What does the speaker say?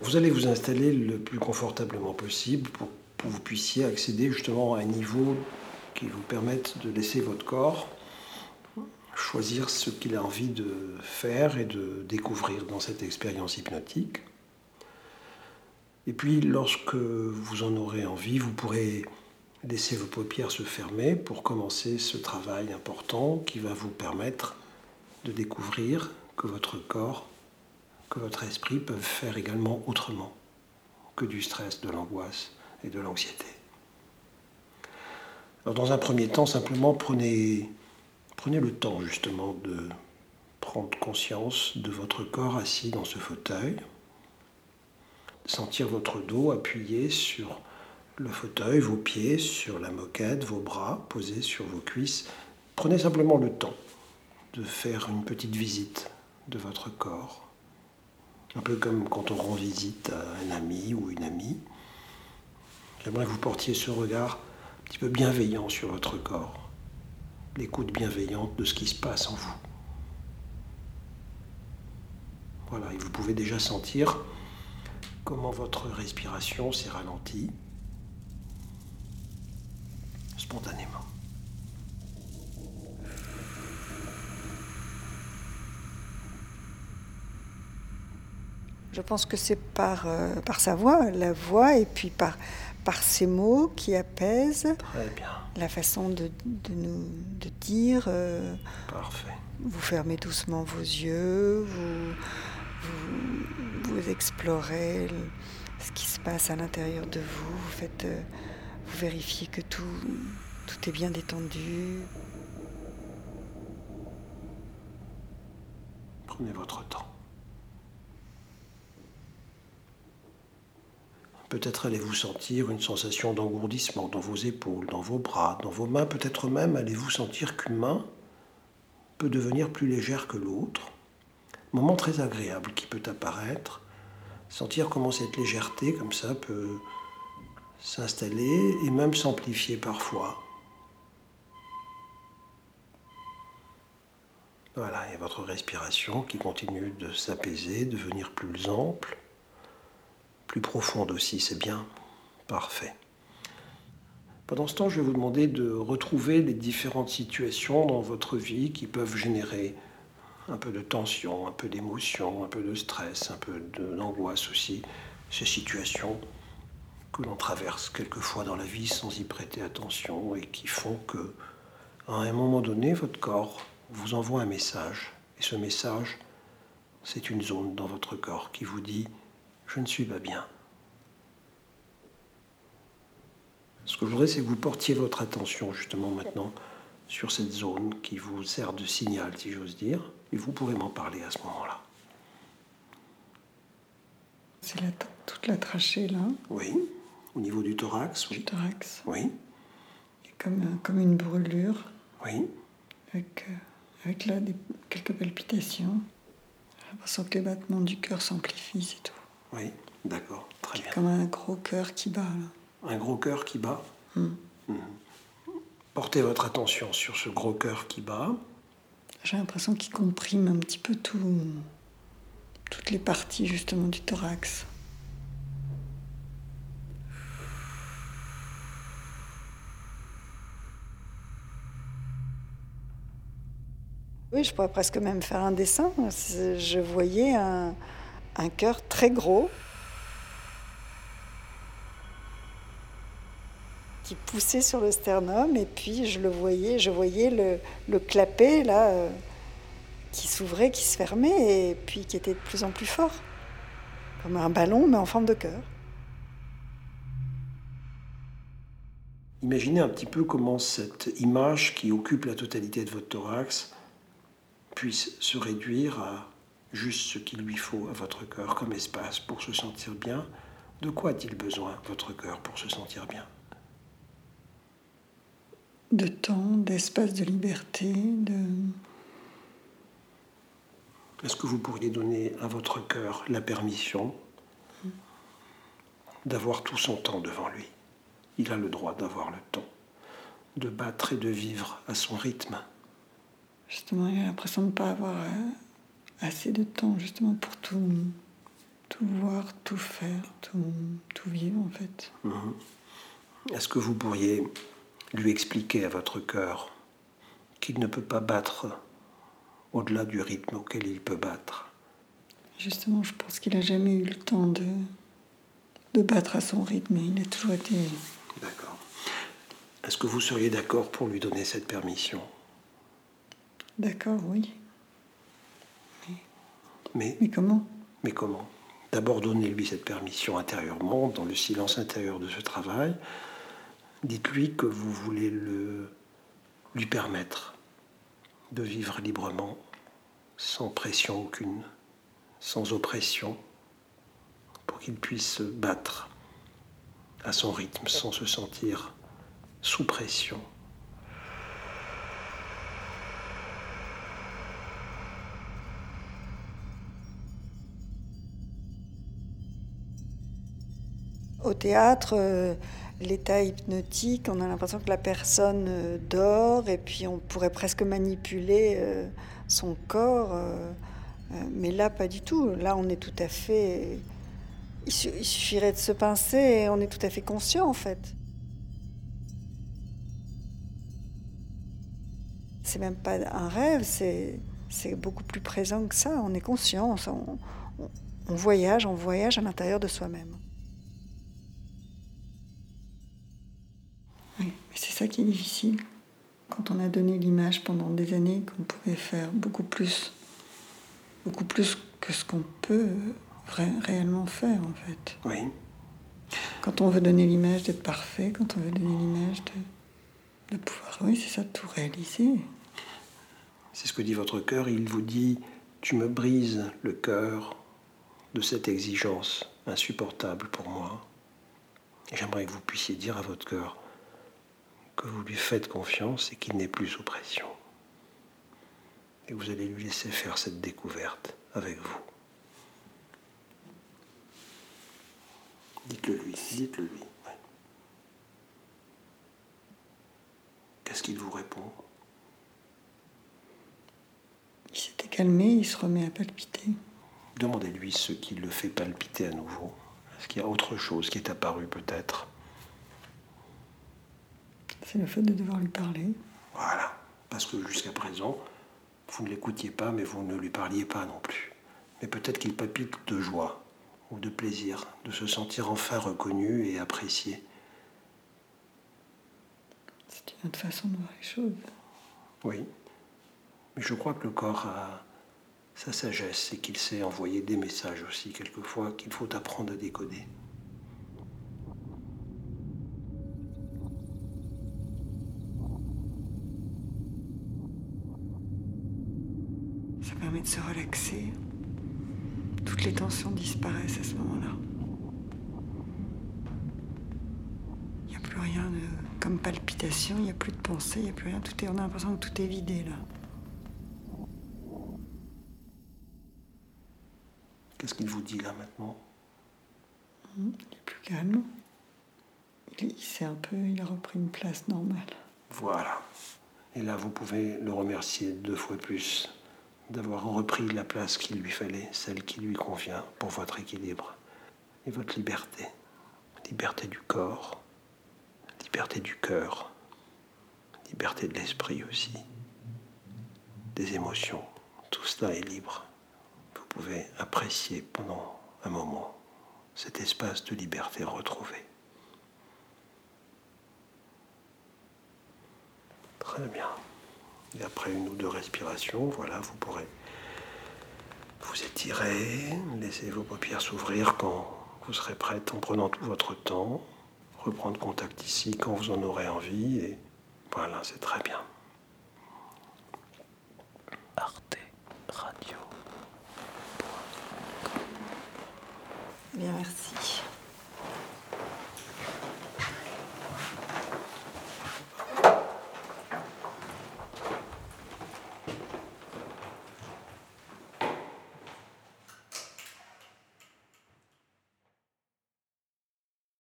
Vous allez vous installer le plus confortablement possible pour que vous puissiez accéder justement à un niveau qui vous permette de laisser votre corps choisir ce qu'il a envie de faire et de découvrir dans cette expérience hypnotique. Et puis, lorsque vous en aurez envie, vous pourrez laisser vos paupières se fermer pour commencer ce travail important qui va vous permettre de découvrir que votre corps, que votre esprit peuvent faire également autrement que du stress, de l'angoisse et de l'anxiété. Alors dans un premier temps, simplement prenez, prenez le temps justement de prendre conscience de votre corps assis dans ce fauteuil, sentir votre dos appuyé sur le fauteuil, vos pieds sur la moquette, vos bras posés sur vos cuisses. Prenez simplement le temps de faire une petite visite de votre corps. Un peu comme quand on rend visite à un ami ou une amie. J'aimerais que vous portiez ce regard un petit peu bienveillant sur votre corps, l'écoute bienveillante de ce qui se passe en vous. Voilà, et vous pouvez déjà sentir comment votre respiration s'est ralentie spontanément. Je pense que c'est par, euh, par sa voix, la voix, et puis par, par ces mots qui apaisent. Très bien. La façon de, de nous de dire. Euh, Parfait. Vous fermez doucement vos yeux, vous, vous, vous explorez ce qui se passe à l'intérieur de vous, vous faites. Euh, vous vérifiez que tout, tout est bien détendu. Prenez votre temps. Peut-être allez-vous sentir une sensation d'engourdissement dans vos épaules, dans vos bras, dans vos mains. Peut-être même allez-vous sentir qu'une main peut devenir plus légère que l'autre. Moment très agréable qui peut apparaître. Sentir comment cette légèreté, comme ça, peut s'installer et même s'amplifier parfois. Voilà, et votre respiration qui continue de s'apaiser, de devenir plus ample, plus profonde aussi, c'est bien, parfait. Pendant ce temps, je vais vous demander de retrouver les différentes situations dans votre vie qui peuvent générer un peu de tension, un peu d'émotion, un peu de stress, un peu d'angoisse aussi. Ces situations que l'on traverse quelquefois dans la vie sans y prêter attention et qui font que, à un moment donné, votre corps vous envoie un message. Et ce message, c'est une zone dans votre corps qui vous dit Je ne suis pas bien. Ce que je voudrais, c'est que vous portiez votre attention justement maintenant sur cette zone qui vous sert de signal, si j'ose dire, et vous pourrez m'en parler à ce moment-là. C'est toute la trachée là. Oui. Au niveau du thorax, oui. Du thorax. Oui. Et comme, euh, comme une brûlure. Oui. Avec, euh, avec là des, quelques palpitations. J'ai l'impression que les battements du cœur s'amplifient, c'est tout. Oui, d'accord, très bien. Comme un gros cœur qui bat. Là. Un gros cœur qui bat Hmm. Mhm. Portez votre attention sur ce gros cœur qui bat. J'ai l'impression qu'il comprime un petit peu tout, toutes les parties justement du thorax. Oui, je pourrais presque même faire un dessin. Je voyais un, un cœur très gros qui poussait sur le sternum et puis je le voyais, je voyais le, clapet là euh, qui s'ouvrait, qui se fermait et puis qui était de plus en plus fort, comme un ballon mais en forme de cœur. Imaginez un petit peu comment cette image qui occupe la totalité de votre thorax puisse se réduire à juste ce qu'il lui faut à votre cœur comme espace pour se sentir bien. De quoi a-t-il besoin, votre cœur, pour se sentir bien? De temps, d'espace de liberté, de... Est-ce que vous pourriez donner à votre cœur la permission d'avoir tout son temps devant lui? Il a le droit d'avoir le temps, de battre et de vivre à son rythme. Justement, il a l'impression de ne pas avoir euh, assez de temps justement pour tout, tout voir, tout faire, tout, tout vivre en fait. Mhm. Est-ce que vous pourriez lui expliquer à votre cœur qu'il ne peut pas battre au-delà du rythme auquel il peut battre? Justement, je pense qu'il n'a jamais eu le temps de, de battre à son rythme. Il a toujours été. D'accord. Est-ce que vous seriez d'accord pour lui donner cette permission? D'accord, oui. Mais, Mais comment? Mais comment? D'abord, donnez-lui cette permission intérieurement, dans le silence intérieur de ce travail. Dites-lui que vous voulez le, lui permettre de vivre librement, sans pression aucune, sans oppression, pour qu'il puisse se battre à son rythme, sans se sentir sous pression. Au théâtre, euh, l'état hypnotique, on a l'impression que la personne euh, dort et puis on pourrait presque manipuler euh, son corps. mais là, pas du tout. Là, on est tout à fait. Il su- il suffirait de se pincer et on est tout à fait conscient en fait. C'est même pas un rêve, c'est c'est beaucoup plus présent que ça. On est conscient, on, on- on voyage, on voyage à l'intérieur de soi-même. C'est ça qui est difficile. Quand on a donné l'image pendant des années qu'on pouvait faire beaucoup plus, beaucoup plus que ce qu'on peut euh, réellement faire en fait. Oui, Quand on veut donner l'image d'être parfait, quand on veut donner l'image de, de pouvoir, oui, c'est ça, tout réaliser. c'est ce que dit votre cœur. Il vous dit, tu me brises le cœur de cette exigence insupportable pour moi. J'aimerais que vous puissiez dire à votre cœur que vous lui faites confiance et qu'il n'est plus sous pression. Et vous allez lui laisser faire cette découverte avec vous. Dites-le lui, dites-le lui. ouais. Qu'est-ce qu'il vous répond? Il s'était calmé, il se remet à palpiter. Demandez-lui ce qui le fait palpiter à nouveau. Est-ce qu'il y a autre chose qui est apparu peut-être? C'est le fait de devoir lui parler. Voilà. Parce que jusqu'à présent, vous ne l'écoutiez pas, mais vous ne lui parliez pas non plus. Mais peut-être qu'il palpite de joie ou de plaisir, de se sentir enfin reconnu et apprécié. C'est une autre façon de voir les choses. Oui. Mais je crois que le corps a sa sagesse et qu'il sait envoyer des messages aussi, quelquefois, qu'il faut apprendre à décoder. Ça permet de se relaxer. Toutes les tensions disparaissent à ce moment-là. Il n'y a plus rien de, comme palpitation, il n'y a plus de pensée, il n'y a plus rien. Tout est, on a l'impression que tout est vidé là. Qu'est-ce qu'il vous dit là maintenant? Il est plus calme. Il, il s'est un peu, il a repris une place normale. Voilà. Et là, vous pouvez le remercier deux fois plus d'avoir repris la place qu'il lui fallait, celle qui lui convient pour votre équilibre et votre liberté. Liberté du corps, liberté du cœur, liberté de l'esprit aussi, des émotions. Tout cela est libre. Vous pouvez apprécier pendant un moment cet espace de liberté retrouvé. Très bien. Et après une ou deux respirations, voilà, vous pourrez vous étirer, laisser vos paupières s'ouvrir quand vous serez prête en prenant tout votre temps, reprendre contact ici quand vous en aurez envie, et voilà, c'est très bien. Arte Radio. Bien, merci.